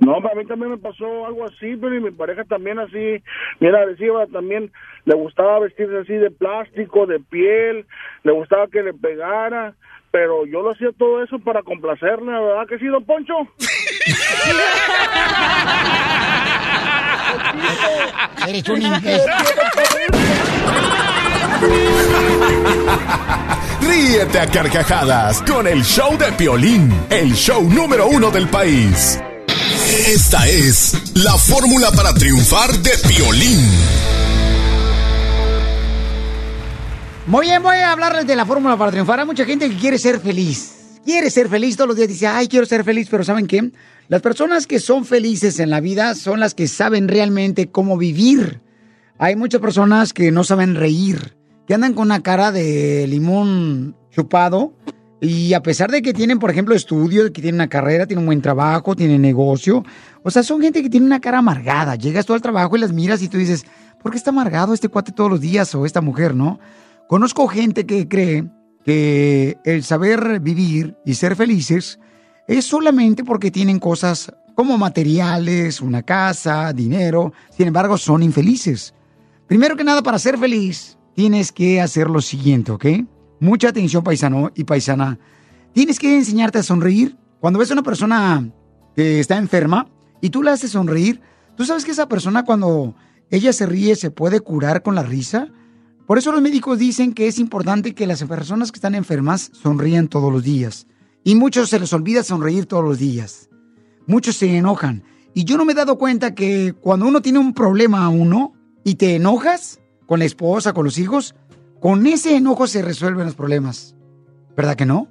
No, para mí también me pasó algo así, pero y mi pareja también así, mira, decía, también le gustaba vestirse así de plástico, de piel, le gustaba que le pegara, pero yo lo hacía todo eso para complacerla, ¿verdad que sí, don Poncho? Eres un. Ríete a carcajadas con el show de Piolín, el show número uno del país. Esta es la fórmula para triunfar de Piolín. Muy bien, voy a hablarles de la fórmula para triunfar. Hay mucha gente que quiere ser feliz. Quiere ser feliz todos los días. Dice, ay, quiero ser feliz. Pero ¿saben qué? Las personas que son felices en la vida son las que saben realmente cómo vivir. Hay muchas personas que no saben reír, que andan con una cara de limón chupado. Y a pesar de que tienen, por ejemplo, estudios, que tienen una carrera, tienen un buen trabajo, tienen negocio. O sea, son gente que tiene una cara amargada. Llegas tú al trabajo y las miras y tú dices, ¿por qué está amargado este cuate todos los días o esta mujer, no? Conozco gente que cree que el saber vivir y ser felices es solamente porque tienen cosas como materiales, una casa, dinero. Sin embargo, son infelices. Primero que nada, para ser feliz, tienes que hacer lo siguiente, ¿ok? Mucha atención, paisano y paisana. Tienes que enseñarte a sonreír. Cuando ves a una persona que está enferma y tú la haces sonreír, tú sabes que esa persona cuando ella se ríe se puede curar con la risa. Por eso los médicos dicen que es importante que las personas que están enfermas sonrían todos los días. Y muchos se les olvida sonreír todos los días. Muchos se enojan. Y yo no me he dado cuenta que cuando uno tiene un problema a uno y te enojas con la esposa, con los hijos, con ese enojo se resuelven los problemas. ¿Verdad que no?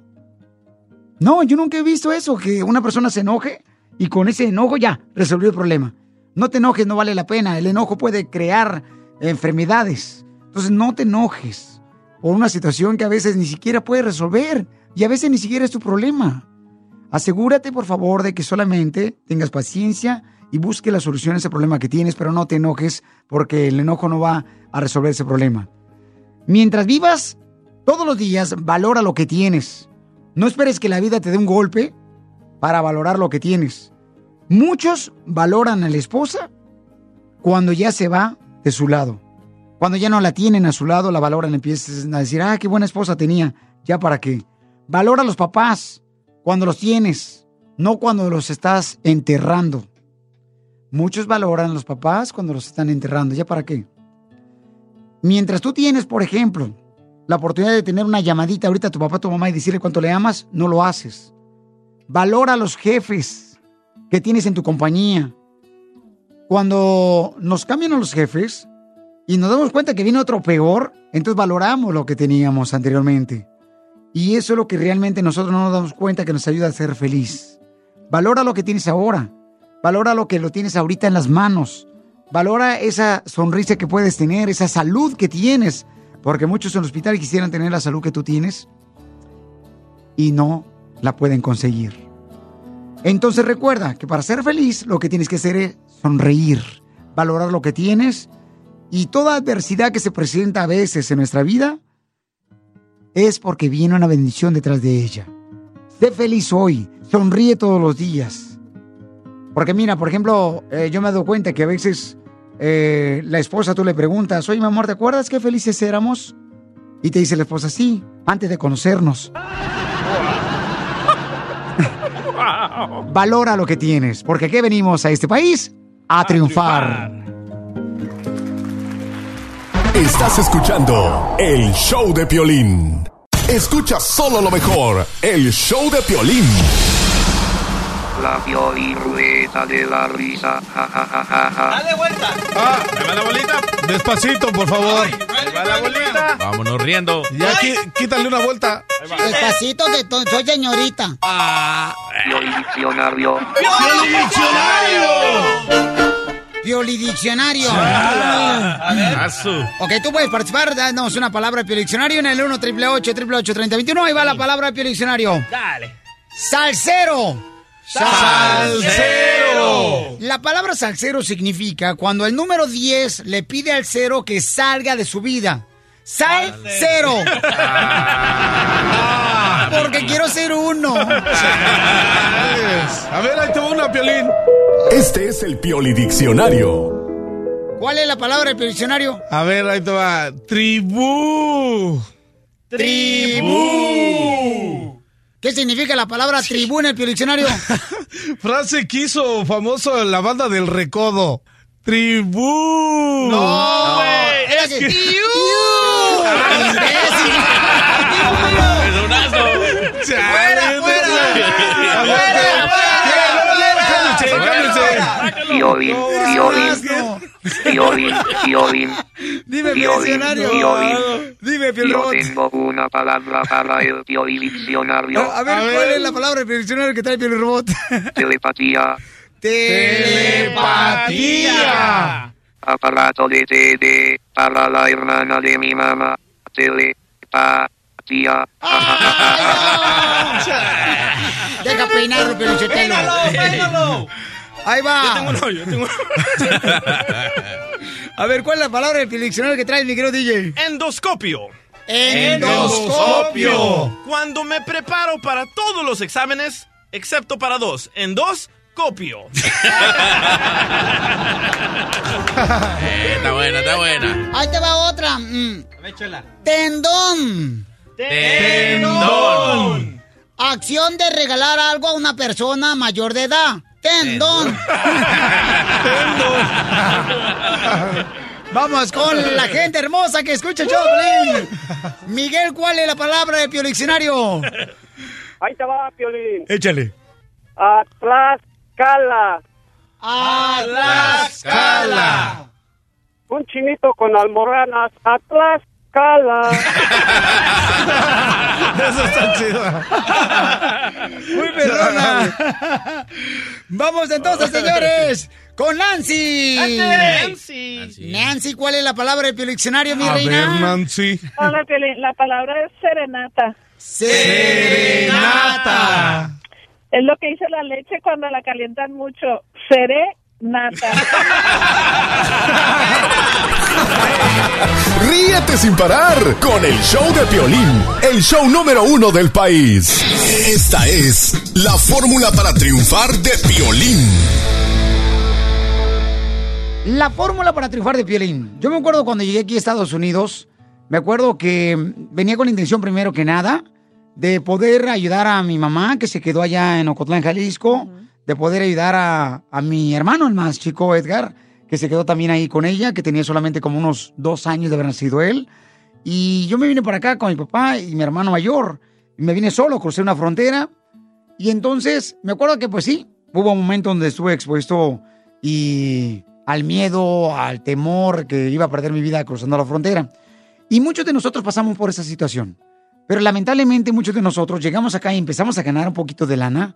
No, yo nunca he visto eso, que una persona se enoje y con ese enojo ya resolvió el problema. No te enojes, no vale la pena. El enojo puede crear enfermedades. Entonces no te enojes por una situación que a veces ni siquiera puedes resolver y a veces ni siquiera es tu problema. Asegúrate, por favor, de que solamente tengas paciencia y busque la solución a ese problema que tienes, pero no te enojes porque el enojo no va a resolver ese problema. Mientras vivas todos los días, valora lo que tienes. No esperes que la vida te dé un golpe para valorar lo que tienes. Muchos valoran a la esposa cuando ya se va de su lado. Cuando ya no la tienen a su lado, la valoran, empiezan a decir, ah, qué buena esposa tenía, ya para qué. Valora a los papás cuando los tienes, no cuando los estás enterrando. Muchos valoran a los papás cuando los están enterrando, ya para qué. Mientras tú tienes, por ejemplo, la oportunidad de tener una llamadita ahorita a tu papá, a tu mamá y decirle cuánto le amas, no lo haces. Valora a los jefes que tienes en tu compañía. Cuando nos cambian a los jefes y nos damos cuenta que viene otro peor, entonces valoramos lo que teníamos anteriormente. Y eso es lo que realmente nosotros no nos damos cuenta que nos ayuda a ser feliz. Valora lo que tienes ahora. Valora lo que lo tienes ahorita en las manos. Valora esa sonrisa que puedes tener, esa salud que tienes. Porque muchos en el hospital quisieran tener la salud que tú tienes y no la pueden conseguir. Entonces recuerda que para ser feliz lo que tienes que hacer es sonreír, valorar lo que tienes y toda adversidad que se presenta a veces en nuestra vida es porque viene una bendición detrás de ella. Sé feliz hoy, sonríe todos los días. Porque mira, por ejemplo, eh, yo me he dado cuenta que a veces eh, la esposa tú le preguntas, oye mi amor, ¿te acuerdas qué felices éramos? Y te dice la esposa, sí, antes de conocernos. Valora lo que tienes, porque aquí venimos a este país a, triunfar. Estás escuchando el show de Piolín. Escucha solo lo mejor, el show de Piolín. La Rueda de la risa. Ja, ja, ja, ja, ja. ¡Dale vuelta! Ah, ¿me va la bolita? Despacito, por favor. ¿Me va la bolita? Vámonos riendo. Ya, qui- quítale una vuelta. Despacito que soy señorita. Pioli Diccionario. Pioli Diccionario. A ver. Ok, tú puedes participar, danos una palabra de Pioli Diccionario en el 1 888 3021 Ahí va la palabra de Pioli Diccionario. Dale. Salsero. Salsero. La palabra salsero significa cuando el número 10 le pide al cero que salga de su vida. Salsero. Porque quiero ser uno. A ver, ahí te va una, Piolín. Este es el Pioli Diccionario. ¿Cuál es la palabra del diccionario? A ver, ahí te va. Tribú. Tribú. ¿Qué significa la palabra tribú en el diccionario? Frase que hizo famoso en la banda del Recodo. Tribú. No, era así. que- ¡Iu! Chale, Piolín, Piolín. Piolín, Piolín. Dime. Dime, Yo tengo una palabra para el Pioli Diccionario. A ver, ¿cuál es la palabra del diccionario que trae Piolín Robot? Telepatía. Telepatía. Aparato de TD para la hermana de mi mamá. Telepatía. Deja peinarlo, Piolín Sotelo. Ahí va. Yo tengo uno, yo tengo uno. A ver, ¿cuál es la palabra del diccionario que trae mi querido DJ? Endoscopio. Endoscopio. Cuando me preparo para todos los exámenes, excepto para dos. En dos, Copio. Eh, está buena, está buena. Ahí te va otra. Mm. Tendón. Tendón. Acción de regalar algo a una persona mayor de edad. Tendón. Vamos con la gente hermosa que escucha Piolín. Miguel, ¿cuál es la palabra de Diccionario? Ahí te va, Piolín. Échale. Atlascala. Atlascala. Un chinito con almorranas. Atlascala. Eso está chido. Muy perrona. Vamos entonces, señores, con Nancy. Nancy. Nancy, ¿cuál es la palabra del diccionario, mi A reina? ver, Nancy. Hola, Piolín. La palabra es serenata. Serenata. Es lo que dice la leche cuando la calientan mucho. Serenata. Ríete sin parar con el show de Piolín, el show número uno del país. Esta es la fórmula para triunfar de Piolín. La fórmula para triunfar de Piolín. Yo me acuerdo cuando llegué aquí a Estados Unidos, me acuerdo que venía con la intención primero que nada de poder ayudar a mi mamá que se quedó allá en Ocotlán, Jalisco, de poder ayudar a, a mi hermano, el más chico, Edgar, que se quedó también ahí con ella, que tenía solamente como unos dos años de haber nacido él. Y yo me vine para acá con mi papá y mi hermano mayor. Y me vine solo, crucé una frontera. Y entonces, me acuerdo que pues sí, hubo un momento donde estuve expuesto y al miedo, al temor que iba a perder mi vida cruzando la frontera. Y muchos de nosotros pasamos por esa situación. Pero lamentablemente muchos de nosotros llegamos acá y empezamos a ganar un poquito de lana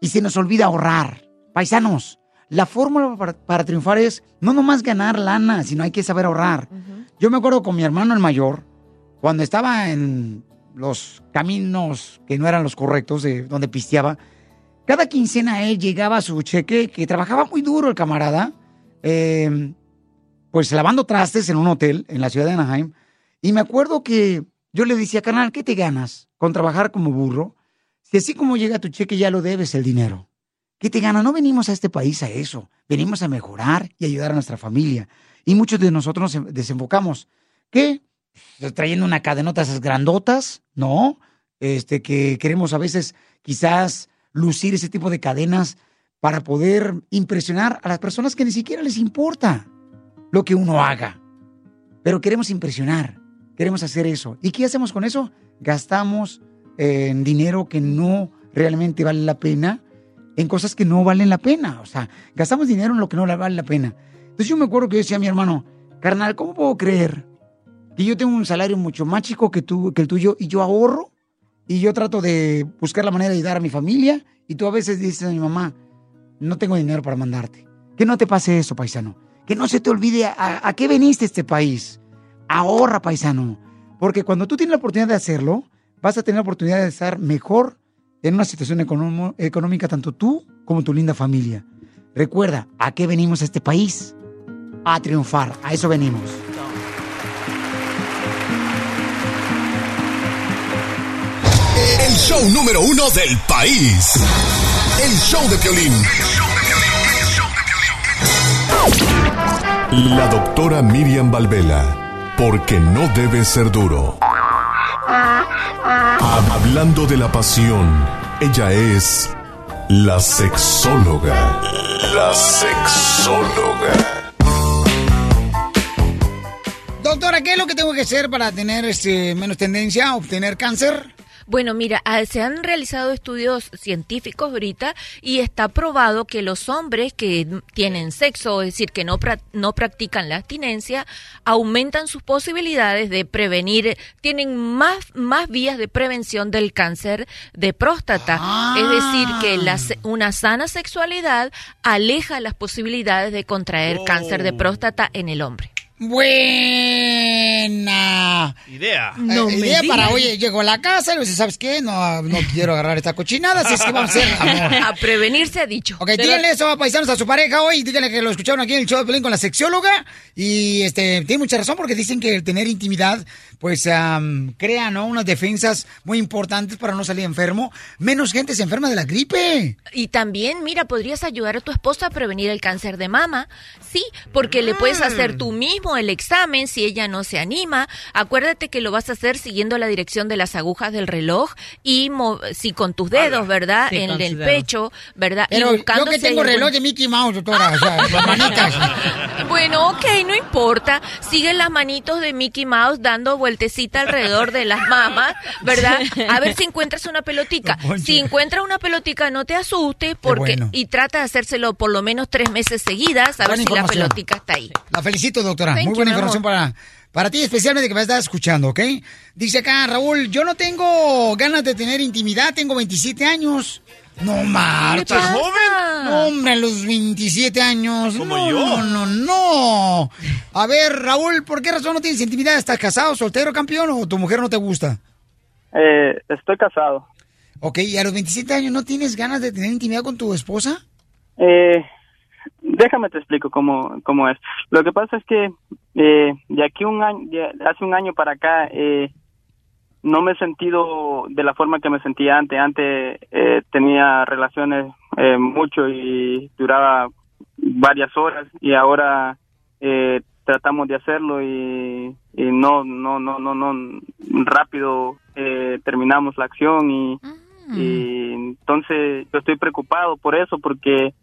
y se nos olvida ahorrar. Paisanos, la fórmula para, para triunfar es no nomás ganar lana, sino hay que saber ahorrar. Yo me acuerdo con mi hermano el mayor, cuando estaba en los caminos que no eran los correctos, de donde pisteaba, cada quincena él llegaba a su cheque, que trabajaba muy duro el camarada, eh, pues lavando trastes en un hotel en la ciudad de Anaheim. Y me acuerdo que yo le decía, canal, ¿qué te ganas con trabajar como burro? Si así como llega tu cheque ya lo debes el dinero. ¿Qué te gana? No venimos a este país a eso. Venimos a mejorar y ayudar a nuestra familia. Y muchos de nosotros nos desenfocamos. ¿Qué? Trayendo una cadenota esas grandotas, ¿no? Este, que queremos a veces quizás lucir ese tipo de cadenas para poder impresionar a las personas que ni siquiera les importa lo que uno haga. Pero queremos impresionar, queremos hacer eso. ¿Y qué hacemos con eso? Gastamos eh, dinero que no realmente vale la pena, en cosas que no valen la pena. O sea, gastamos dinero en lo que no vale la pena. Entonces yo me acuerdo que yo decía a mi hermano, carnal, ¿cómo puedo creer que yo tengo un salario mucho más chico que, tú, que el tuyo y yo ahorro? Y yo trato de buscar la manera de ayudar a mi familia y tú a veces dices a mi mamá, no tengo dinero para mandarte. Que no te pase eso, paisano. Que no se te olvide a, a qué veniste a este país. Ahorra, paisano. Porque cuando tú tienes la oportunidad de hacerlo, vas a tener la oportunidad de estar mejor en una situación económica, tanto tú como tu linda familia. Recuerda, ¿a qué venimos a este país? A triunfar. A eso venimos. El show número uno del país. El show de Piolín. La doctora Miriam Valvela. Porque no debe ser duro. Hablando de la pasión, ella es la sexóloga. La sexóloga. Doctora, ¿qué es lo que tengo que hacer para tener este, menos tendencia a obtener cáncer? Bueno, mira, ah, se han realizado estudios científicos ahorita y está probado que los hombres que tienen sexo, es decir, que no, pra- no practican la abstinencia, aumentan sus posibilidades de prevenir, tienen más, más vías de prevención del cáncer de próstata. Es decir, que la se- una sana sexualidad aleja las posibilidades de contraer cáncer de próstata en el hombre. Buena. Idea. Eh, idea para, oye, llegó a la casa y le dice, ¿sabes qué? No, no quiero agarrar esta cochinada, así es que vamos a hacer amor. A prevenir se ha dicho. Ok, díganle eso a paisanos a su pareja hoy, díganle que lo escucharon aquí en el show de Pelín con la sexióloga y este tiene mucha razón porque dicen que el tener intimidad pues am, crea ¿no? unas defensas muy importantes para no salir enfermo. Menos gente se enferma de la gripe. Y también, mira, podrías ayudar a tu esposa a prevenir el cáncer de mama. Sí, porque le puedes hacer tú mismo el examen si ella no se anima. Acuérdate que lo vas a hacer siguiendo la dirección de las agujas del reloj y si con tus dedos, ¿verdad? Sí, en el pecho, ¿verdad? y buscando yo que tengo algún- reloj de Mickey Mouse, doctora, o sea, las manitas. Bueno, ok, no importa. Sigue las manitos de Mickey Mouse dando vueltecita alrededor de las mamas, ¿verdad? A ver si encuentras una pelotica. Si encuentras una pelotica, no te asustes porque bueno. y trata de hacérselo por lo menos tres meses seguidas, a ver si la pelotica está ahí. La felicito, doctora. Thank Muy buena información para, para ti, especialmente que me estás escuchando, ¿ok? Dice acá, Raúl, yo no tengo ganas de tener intimidad, tengo 27 años. No marcha. ¿Estás joven? No, hombre, a los 27 años. Como no, yo. No, no, no. A ver, Raúl, ¿por qué razón no tienes intimidad? ¿Estás casado, soltero, campeón o tu mujer no te gusta? Eh, estoy casado. Ok, ¿y a los 27 años no tienes ganas de tener intimidad con tu esposa? Eh, déjame te explico cómo, cómo es. Lo que pasa es que eh, de aquí un año, de hace un año para acá, eh, no me he sentido de la forma que me sentía antes. Antes eh, tenía relaciones eh, mucho y duraba varias horas y ahora eh, tratamos de hacerlo y, y no, no, no, no, no, rápido eh, terminamos la acción y, y entonces yo estoy preocupado por eso porque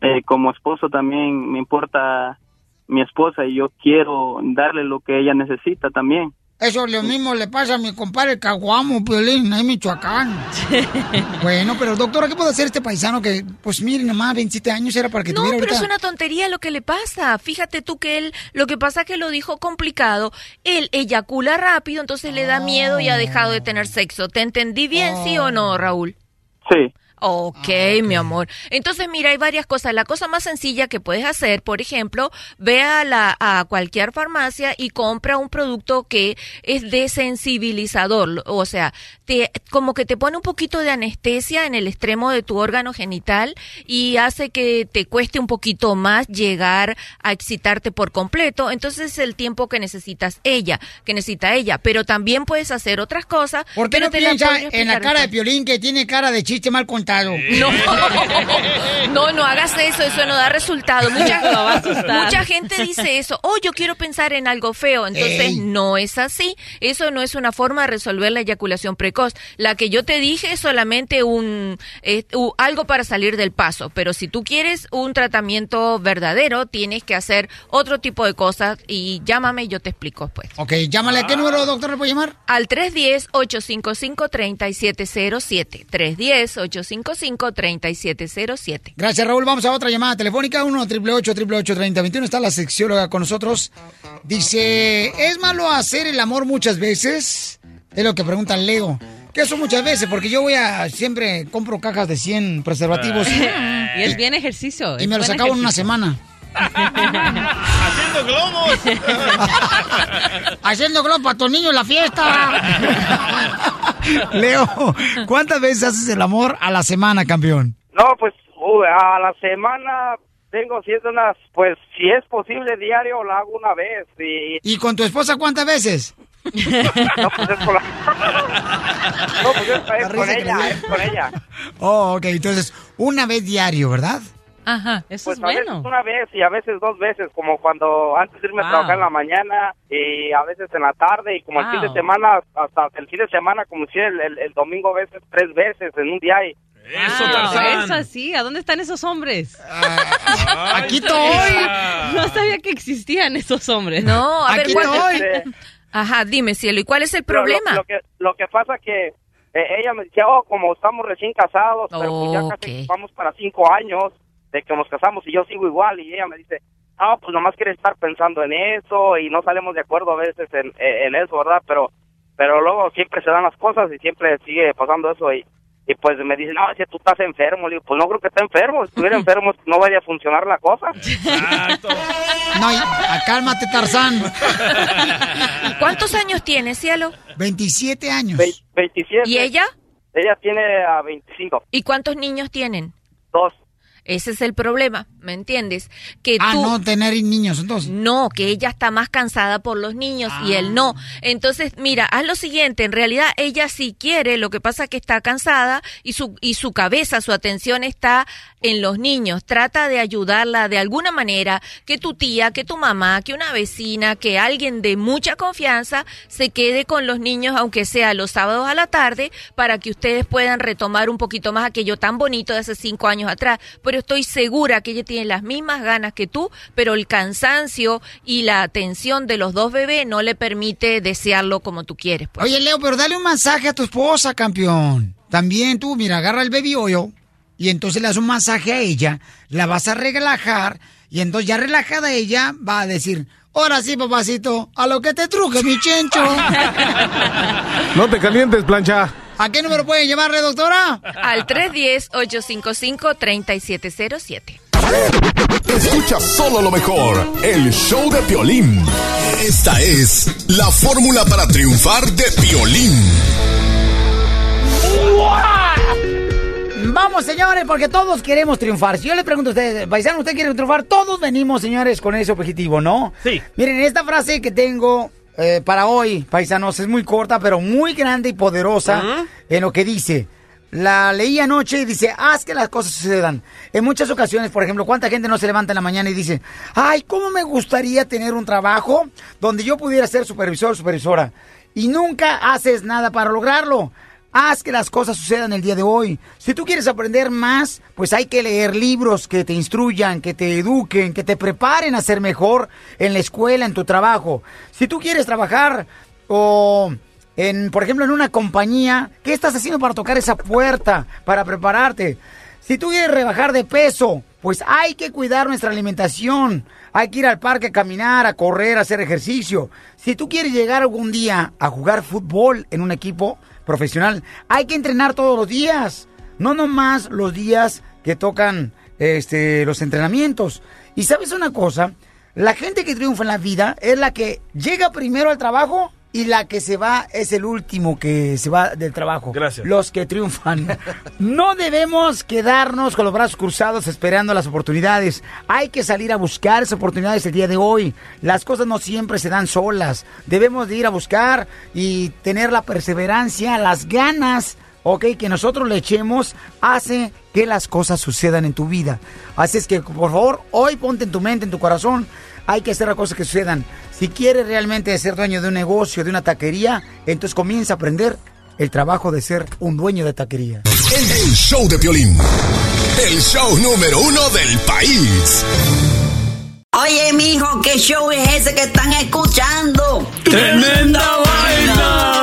eh, como esposo también me importa mi esposa y yo quiero darle lo que ella necesita también. Eso lo mismo le pasa a mi compadre Caguamo, Piolín, ahí en Michoacán. bueno, pero doctora, ¿qué puede hacer este paisano que, pues miren, nomás 27 años era para que No, tuviera pero es una tontería lo que le pasa. Fíjate tú que él, lo que pasa que lo dijo complicado. Él eyacula rápido, entonces le da miedo y ha dejado de tener sexo. ¿Te entendí bien, sí o no, Raúl? Sí. Ok, mi amor. Entonces, mira, hay varias cosas. La cosa más sencilla que puedes hacer, por ejemplo, ve a, la, a cualquier farmacia y compra un producto que es desensibilizador. O sea, te, como que te pone un poquito de anestesia en el extremo de tu órgano genital y hace que te cueste un poquito más llegar a excitarte por completo. Entonces, es el tiempo que necesitas ella, que necesita ella. Pero también puedes hacer otras cosas. ¿Por qué no te piensa en la cara de. Piolín que tiene cara de chiste mal No, no, no hagas eso, eso no da resultado. Mucha, gente dice eso, oh, yo quiero pensar en algo feo, entonces Ey. no es así. Eso no es una forma de resolver la eyaculación precoz. La que yo te dije es solamente un eh, algo para salir del paso, pero si tú quieres un tratamiento verdadero, tienes que hacer otro tipo de cosas y llámame y yo te explico pues. Ok, llámale. ¿A qué número, doctor, le puede llamar? Al 310-855-3707. 310-855-3707. Gracias, Raúl. Vamos a otra llamada telefónica. 1 888 3021 Está la sexióloga con nosotros. Dice, ¿es malo hacer el amor muchas veces? Es lo que pregunta Leo. ¿Qué eso muchas veces? Porque yo voy a... Siempre compro cajas de 100 preservativos. Y es bien ejercicio. Y me los acabo en una semana. Haciendo globos. Haciendo globos para tus niños en la fiesta. Leo, ¿cuántas veces haces el amor a la semana, campeón? No, pues uh, a la semana tengo siete unas, pues si es posible diario lo hago una vez y ¿Y con tu esposa cuántas veces? no pues es con la... no pues es, es La con ella, es con ella. Oh, ok, entonces, una vez diario, ¿verdad? Ajá, eso Pues es a veces bueno. una vez y a veces dos veces, como cuando antes de irme Wow. a trabajar en la mañana y a veces en la tarde y como el fin de semana, hasta el fin de semana, como si el, el, el domingo a veces tres veces en un día y Eso, Wow, eso sí, ¿a dónde están esos hombres? Aquí estoy. No sabía que existían esos hombres. No, a ver, Aquí ¿cuál- estoy. Este, Ajá, dime, cielo, ¿y cuál es el Pero problema? Lo, que, lo que pasa que eh, ella me decía, oh, como estamos recién casados, pero pues ya casi Ok. vamos para cinco años de que nos casamos y yo sigo igual y ella me dice, ah, pues nomás quiere estar pensando en eso y no salimos de acuerdo a veces en, en eso, ¿verdad? Pero pero luego siempre se dan las cosas y siempre sigue pasando eso y, Y pues me dice, no, si tú estás enfermo. Le digo, pues no creo que esté enfermo. Si estuviera enfermo, no vaya a funcionar la cosa. No, y- ah, cálmate, Tarzán. ¿Cuántos años tiene, cielo? 27 años. 27. ¿Y ella? Ella tiene a 25. ¿Y cuántos niños tienen? Dos. Ese es el problema, ¿me entiendes? Que Ah, tú no tener niños, entonces. No, que ella está más cansada por los niños y él no. Entonces, mira, haz lo siguiente, en realidad ella sí quiere, lo que pasa es que está cansada y su y su cabeza, su atención está en los niños. Trata de ayudarla de alguna manera, que tu tía, que tu mamá, que una vecina, que alguien de mucha confianza se quede con los niños aunque sea los sábados a la tarde para que ustedes puedan retomar un poquito más aquello tan bonito de hace cinco años atrás. Estoy segura que ella tiene las mismas ganas que tú, pero el cansancio y la atención de los dos bebés no le permite desearlo como tú quieres. pues. Oye, Leo, pero dale un masaje a tu esposa, campeón. También tú, mira, agarra el baby oil y entonces le das un masaje a ella, la vas a relajar y entonces ya relajada ella va a decir, ahora sí, papacito, a lo que te truje, mi chencho. No te calientes, plancha. ¿A qué número pueden llamarle, doctora? Al 310-855-3707. Escucha solo lo mejor, el show de Piolín. Esta es la fórmula para triunfar de Piolín. Vamos, señores, porque todos queremos triunfar. Si yo le pregunto a ustedes, paisano, ¿usted quiere triunfar? Todos venimos, señores, con ese objetivo, ¿no? Sí. Miren, esta frase que tengo eh, para hoy, paisanos, es muy corta, pero muy grande y poderosa en lo que dice. La leí anoche y dice, haz que las cosas sucedan. En muchas ocasiones, por ejemplo, ¿cuánta gente no se levanta en la mañana y dice, ay, ¿cómo me gustaría tener un trabajo donde yo pudiera ser supervisor o supervisora? Y nunca haces nada para lograrlo. Haz que las cosas sucedan el día de hoy. Si tú quieres aprender más, pues hay que leer libros que te instruyan, que te eduquen, que te preparen a ser mejor en la escuela, en tu trabajo. Si tú quieres trabajar o en, por ejemplo, en una compañía, ¿qué estás haciendo para tocar esa puerta, para prepararte? Si tú quieres rebajar de peso, pues hay que cuidar nuestra alimentación. Hay que ir al parque a caminar, a correr, a hacer ejercicio. Si tú quieres llegar algún día a jugar fútbol en un equipo profesional, hay que entrenar todos los días. No nomás los días que tocan este, los entrenamientos. Y sabes una cosa, la gente que triunfa en la vida es la que llega primero al trabajo y la que se va es el último que se va del trabajo. Gracias. Los que triunfan. No debemos quedarnos con los brazos cruzados esperando las oportunidades. Hay que salir a buscar esas oportunidades el día de hoy. Las cosas no siempre se dan solas. Debemos de ir a buscar y tener la perseverancia, las ganas ok, que nosotros le echemos, hace que las cosas sucedan en tu vida. Así es que, por favor, hoy ponte en tu mente, en tu corazón, hay que hacer las cosas que sucedan. Si quieres realmente ser dueño de un negocio, de una taquería, entonces comienza a aprender el trabajo de ser un dueño de taquería. El, el show de Piolín. El show número uno del país. Oye, mijo, ¿qué show es ese que están escuchando? ¡Tremenda Hola